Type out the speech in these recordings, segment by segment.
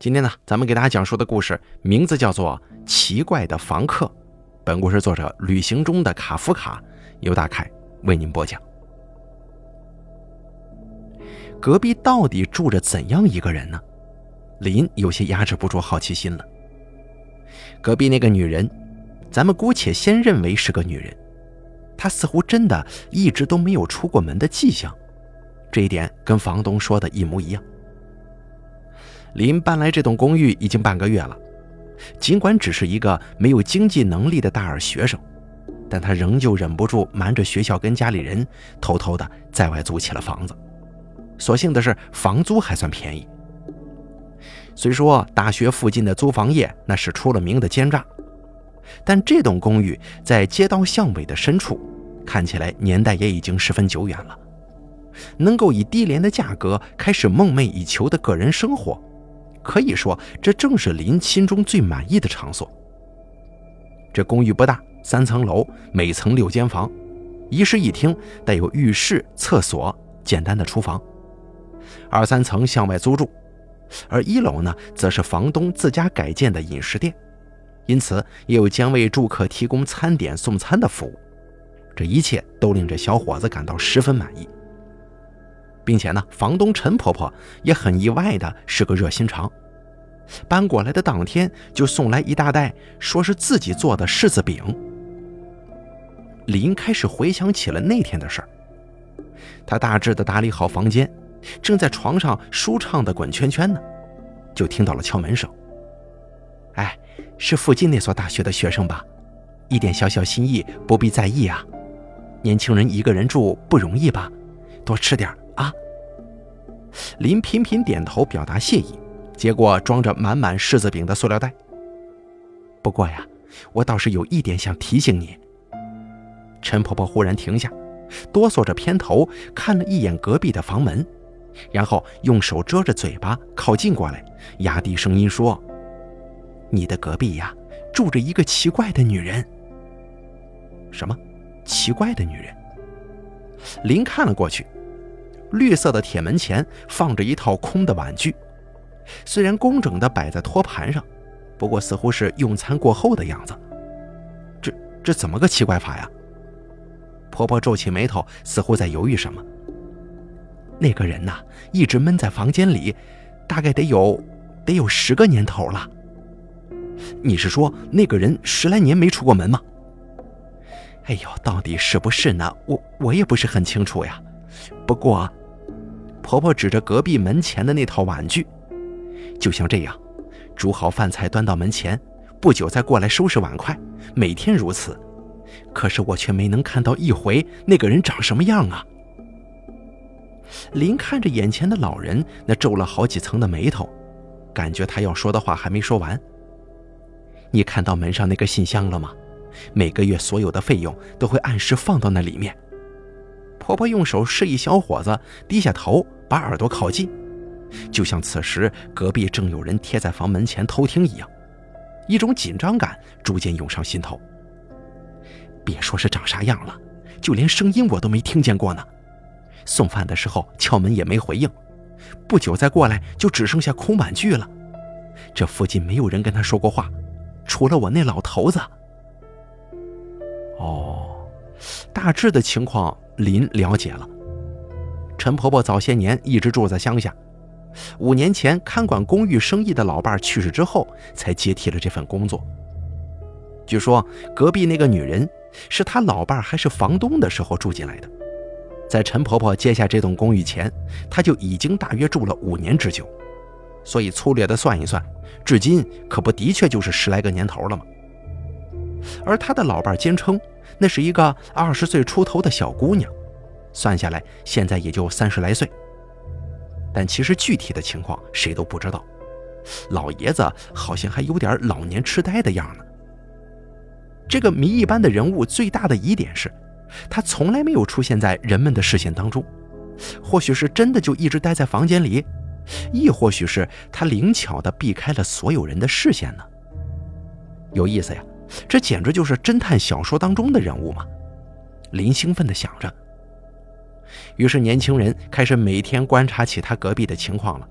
今天呢，咱们给大家讲述的故事名字叫做《奇怪的房客》。本故事作者旅行中的卡夫卡由大凯为您播讲。隔壁到底住着怎样一个人呢？林有些压制不住好奇心了。隔壁那个女人，咱们姑且先认为是个女人，她似乎真的一直都没有出过门的迹象，这一点跟房东说的一模一样。林搬来这栋公寓已经半个月了，尽管只是一个没有经济能力的大二学生，但他仍旧忍不住瞒着学校跟家里人，偷偷的在外租起了房子。所幸的是，房租还算便宜。虽说大学附近的租房业那是出了名的奸诈，但这栋公寓在街道巷尾的深处，看起来年代也已经十分久远了。能够以低廉的价格开始梦寐以求的个人生活。可以说，这正是林心中最满意的场所。这公寓不大，三层楼，每层六间房，一室一厅，带有浴室、厕所、简单的厨房。二三层向外租住，而一楼呢，则是房东自家改建的饮食店，因此也有将为住客提供餐点送餐的服务。这一切都令这小伙子感到十分满意。并且呢，房东陈婆婆也很意外的是个热心肠，搬过来的当天就送来一大袋，说是自己做的柿子饼。林开始回想起了那天的事儿，他大致的打理好房间，正在床上舒畅的滚圈圈呢，就听到了敲门声。哎，是附近那所大学的学生吧？一点小小心意不必在意啊，年轻人一个人住不容易吧？多吃点！林频频点头表达谢意，接过装着满满柿子饼的塑料袋。不过呀，我倒是有一点想提醒你。陈婆婆忽然停下，哆嗦着偏头看了一眼隔壁的房门，然后用手遮着嘴巴靠近过来，压低声音说：“你的隔壁呀，住着一个奇怪的女人。”什么？奇怪的女人？林看了过去。绿色的铁门前放着一套空的碗具，虽然工整的摆在托盘上，不过似乎是用餐过后的样子。这这怎么个奇怪法呀？婆婆皱起眉头，似乎在犹豫什么。那个人呐，一直闷在房间里，大概得有得有十个年头了。你是说那个人十来年没出过门吗？哎呦，到底是不是呢？我我也不是很清楚呀。不过。婆婆指着隔壁门前的那套碗具，就像这样，煮好饭菜端到门前，不久再过来收拾碗筷，每天如此。可是我却没能看到一回那个人长什么样啊！林看着眼前的老人，那皱了好几层的眉头，感觉他要说的话还没说完。你看到门上那个信箱了吗？每个月所有的费用都会按时放到那里面。婆婆用手示意小伙子低下头。把耳朵靠近，就像此时隔壁正有人贴在房门前偷听一样，一种紧张感逐渐涌上心头。别说是长啥样了，就连声音我都没听见过呢。送饭的时候敲门也没回应，不久再过来就只剩下空碗具了。这附近没有人跟他说过话，除了我那老头子。哦，大致的情况林了解了。陈婆婆早些年一直住在乡下，五年前看管公寓生意的老伴去世之后，才接替了这份工作。据说隔壁那个女人是她老伴还是房东的时候住进来的，在陈婆婆接下这栋公寓前，她就已经大约住了五年之久。所以粗略的算一算，至今可不的确就是十来个年头了吗？而她的老伴坚称，那是一个二十岁出头的小姑娘。算下来，现在也就三十来岁，但其实具体的情况谁都不知道。老爷子好像还有点老年痴呆的样呢。这个谜一般的人物最大的疑点是，他从来没有出现在人们的视线当中。或许是真的就一直待在房间里，亦或许是他灵巧地避开了所有人的视线呢？有意思呀，这简直就是侦探小说当中的人物嘛！林兴奋地想着。于是，年轻人开始每天观察起他隔壁的情况了。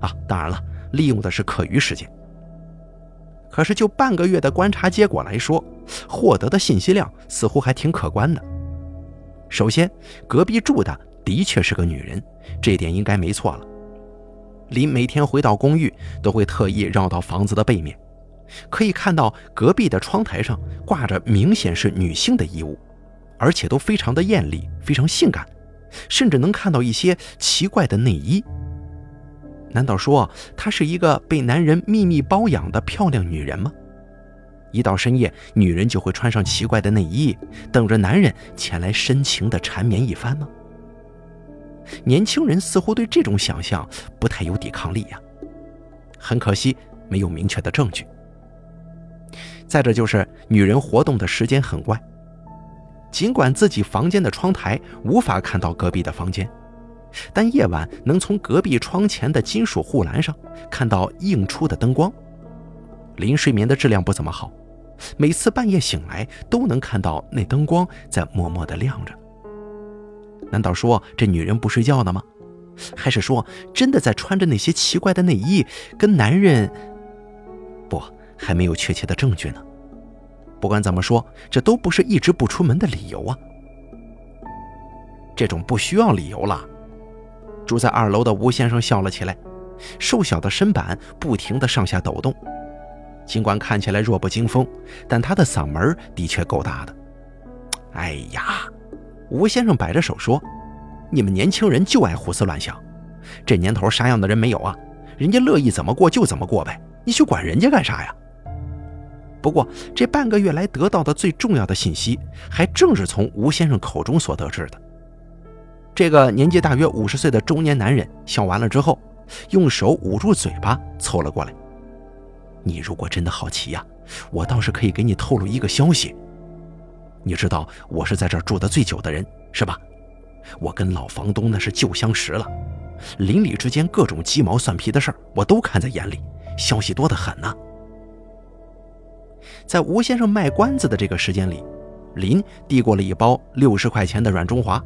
啊，当然了，利用的是课余时间。可是就半个月的观察结果来说，获得的信息量似乎还挺可观的。首先，隔壁住的的确是个女人，这点应该没错了。林每天回到公寓都会特意绕到房子的背面，可以看到隔壁的窗台上挂着明显是女性的衣物，而且都非常的艳丽，非常性感，甚至能看到一些奇怪的内衣。难道说她是一个被男人秘密包养的漂亮女人吗？一到深夜，女人就会穿上奇怪的内衣，等着男人前来深情的缠绵一番吗？年轻人似乎对这种想象不太有抵抗力呀。很可惜，没有明确的证据。再者就是女人活动的时间很怪，尽管自己房间的窗台无法看到隔壁的房间。但夜晚能从隔壁窗前的金属护栏上看到映出的灯光。林睡眠的质量不怎么好，每次半夜醒来都能看到那灯光在默默地亮着。难道说这女人不睡觉呢吗？还是说真的在穿着那些奇怪的内衣跟男人？不，还没有确切的证据呢。不管怎么说，这都不是一直不出门的理由啊。这种不需要理由了。住在二楼的吴先生笑了起来，瘦小的身板不停地上下抖动，尽管看起来弱不禁风，但他的嗓门的确够大的。哎呀，吴先生摆着手说：“你们年轻人就爱胡思乱想，这年头啥样的人没有啊？人家乐意怎么过就怎么过呗，你去管人家干啥呀？”不过这半个月来得到的最重要的信息，还正是从吴先生口中所得知的。这个年纪大约五十岁的中年男人笑完了之后，用手捂住嘴巴，凑了过来。你如果真的好奇呀，我倒是可以给你透露一个消息。你知道我是在这儿住的最久的人，是吧？我跟老房东那是旧相识了，邻里之间各种鸡毛蒜皮的事儿我都看在眼里，消息多得很呢。在吴先生卖关子的这个时间里，林递过了一包六十块钱的软中华。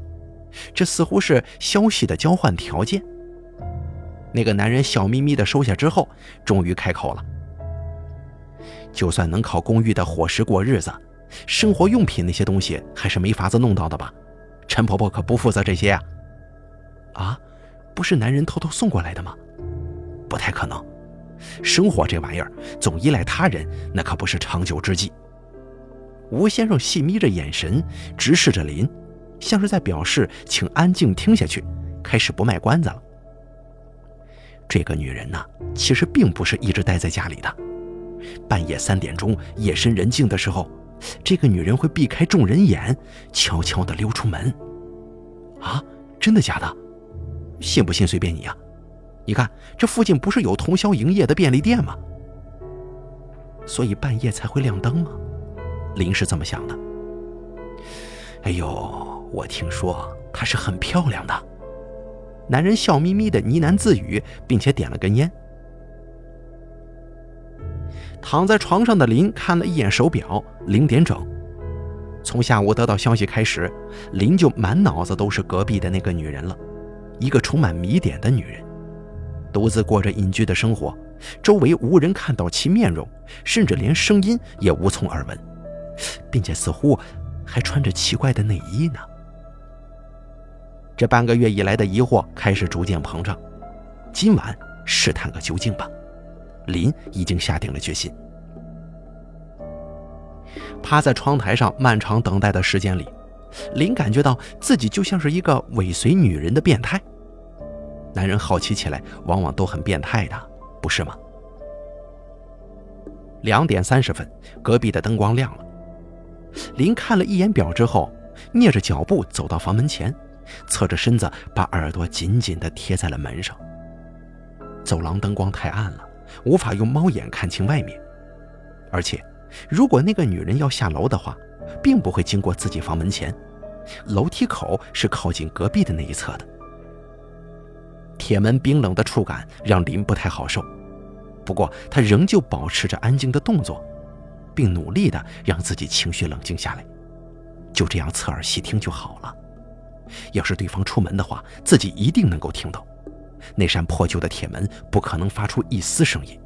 这似乎是消息的交换条件。那个男人笑眯眯地收下之后，终于开口了：“就算能靠公寓的伙食过日子，生活用品那些东西还是没法子弄到的吧？陈婆婆可不负责这些啊！啊，不是男人偷偷送过来的吗？不太可能。生活这玩意儿，总依赖他人，那可不是长久之计。”吴先生细眯着眼神，直视着林。像是在表示，请安静听下去，开始不卖关子了。这个女人呢，其实并不是一直待在家里的。半夜三点钟，夜深人静的时候，这个女人会避开众人眼，悄悄地溜出门。啊，真的假的？信不信随便你呀。你看，这附近不是有通宵营业的便利店吗？所以半夜才会亮灯吗？林是这么想的。哎呦。我听说她是很漂亮的。男人笑眯眯的呢喃自语，并且点了根烟。躺在床上的林看了一眼手表，零点整。从下午得到消息开始，林就满脑子都是隔壁的那个女人了，一个充满谜点的女人，独自过着隐居的生活，周围无人看到其面容，甚至连声音也无从耳闻，并且似乎还穿着奇怪的内衣呢。这半个月以来的疑惑开始逐渐膨胀，今晚试探个究竟吧。林已经下定了决心。趴在窗台上漫长等待的时间里，林感觉到自己就像是一个尾随女人的变态。男人好奇起来往往都很变态的，不是吗？两点三十分，隔壁的灯光亮了。林看了一眼表之后，蹑着脚步走到房门前。侧着身子，把耳朵紧紧地贴在了门上。走廊灯光太暗了，无法用猫眼看清外面。而且，如果那个女人要下楼的话，并不会经过自己房门前，楼梯口是靠近隔壁的那一侧的。铁门冰冷的触感让林不太好受，不过他仍旧保持着安静的动作，并努力的让自己情绪冷静下来。就这样侧耳细听就好了。要是对方出门的话，自己一定能够听到。那扇破旧的铁门不可能发出一丝声音。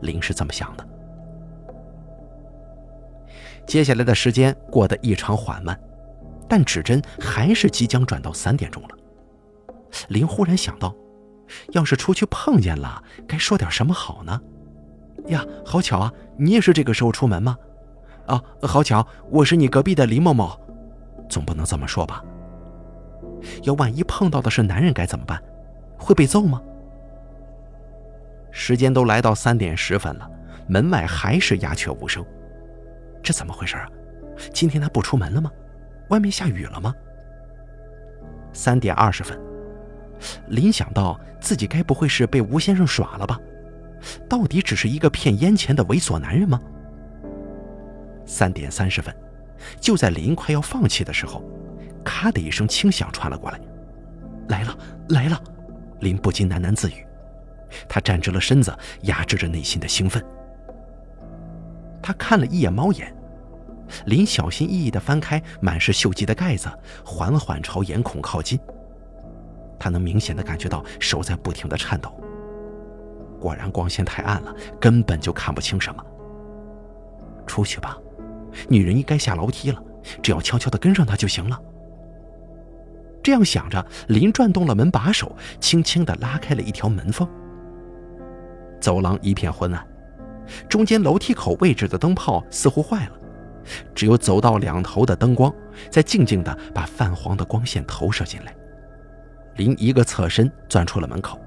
林是这么想的。接下来的时间过得异常缓慢，但指针还是即将转到三点钟了。林忽然想到，要是出去碰见了，该说点什么好呢？呀，好巧啊！你也是这个时候出门吗？啊，好巧，我是你隔壁的林某某。总不能这么说吧？要万一碰到的是男人该怎么办？会被揍吗？时间都来到三点十分了，门外还是鸦雀无声。这怎么回事啊？今天他不出门了吗？外面下雨了吗？三点二十分，林想到自己该不会是被吴先生耍了吧？到底只是一个骗烟钱的猥琐男人吗？三点三十分，就在林快要放弃的时候，咔的一声轻响传了过来，来了来了！林不禁喃喃自语。他站直了身子，压制着内心的兴奋。他看了一眼猫眼，林小心翼翼地翻开满是锈迹的盖子，缓缓朝眼孔靠近。他能明显的感觉到手在不停的颤抖。果然光线太暗了，根本就看不清什么。出去吧，女人应该下楼梯了，只要悄悄的跟上她就行了。这样想着，林转动了门把手，轻轻的拉开了一条门缝。走廊一片昏暗，中间楼梯口位置的灯泡似乎坏了，只有走道两头的灯光在静静的把泛黄的光线投射进来。林一个侧身钻出了门口，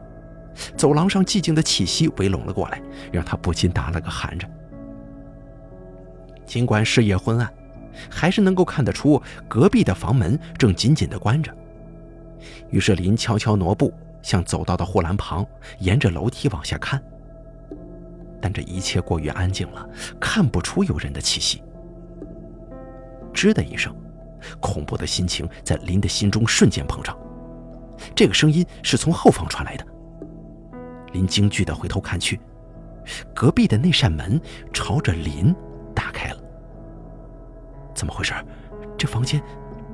走廊上寂静的气息围拢了过来，让他不禁打了个寒颤。尽管视野昏暗，还是能够看得出隔壁的房门正紧紧地关着。于是林悄悄挪步向走道的护栏旁，沿着楼梯往下看。但这一切过于安静了，看不出有人的气息。吱的一声，恐怖的心情在林的心中瞬间膨胀。这个声音是从后方传来的。林惊惧的回头看去，隔壁的那扇门朝着林打开了。怎么回事？这房间，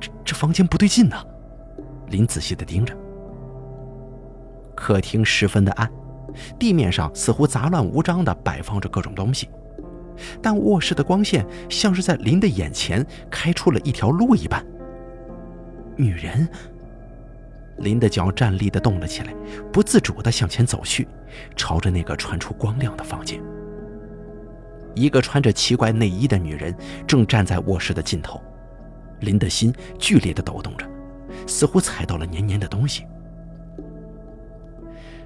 这这房间不对劲呢！林仔细的盯着。客厅十分的暗。地面上似乎杂乱无章的摆放着各种东西，但卧室的光线像是在林的眼前开出了一条路一般。女人，林的脚站立地动了起来，不自主地向前走去，朝着那个传出光亮的房间。一个穿着奇怪内衣的女人正站在卧室的尽头，林的心剧烈地抖动着，似乎踩到了黏黏的东西。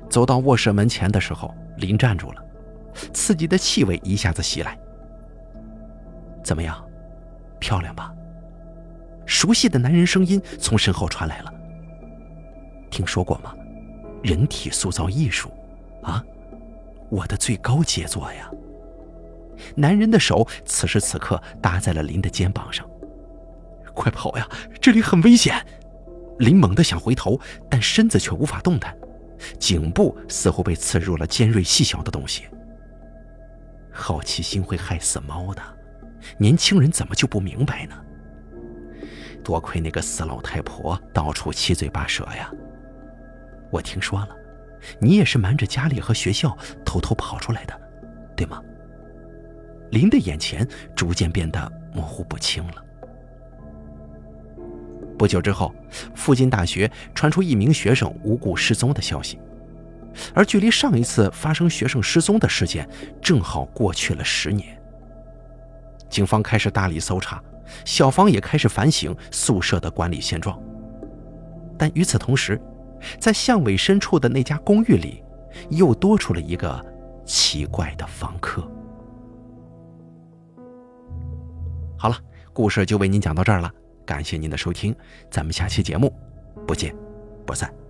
走到卧室门前的时候，林站住了，刺激的气味一下子袭来。怎么样，漂亮吧？熟悉的男人声音从身后传来了。听说过吗？人体塑造艺术，啊，我的最高杰作呀！男人的手此时此刻搭在了林的肩膀上。快跑呀，这里很危险！林猛地想回头，但身子却无法动弹。颈部似乎被刺入了尖锐细小的东西。好奇心会害死猫的，年轻人怎么就不明白呢？多亏那个死老太婆到处七嘴八舌呀！我听说了，你也是瞒着家里和学校偷偷跑出来的，对吗？林的眼前逐渐变得模糊不清了。不久之后，附近大学传出一名学生无故失踪的消息，而距离上一次发生学生失踪的事件，正好过去了十年。警方开始大力搜查，校方也开始反省宿舍的管理现状。但与此同时，在巷尾深处的那家公寓里，又多出了一个奇怪的房客。好了，故事就为您讲到这儿了。感谢您的收听，咱们下期节目不见不散。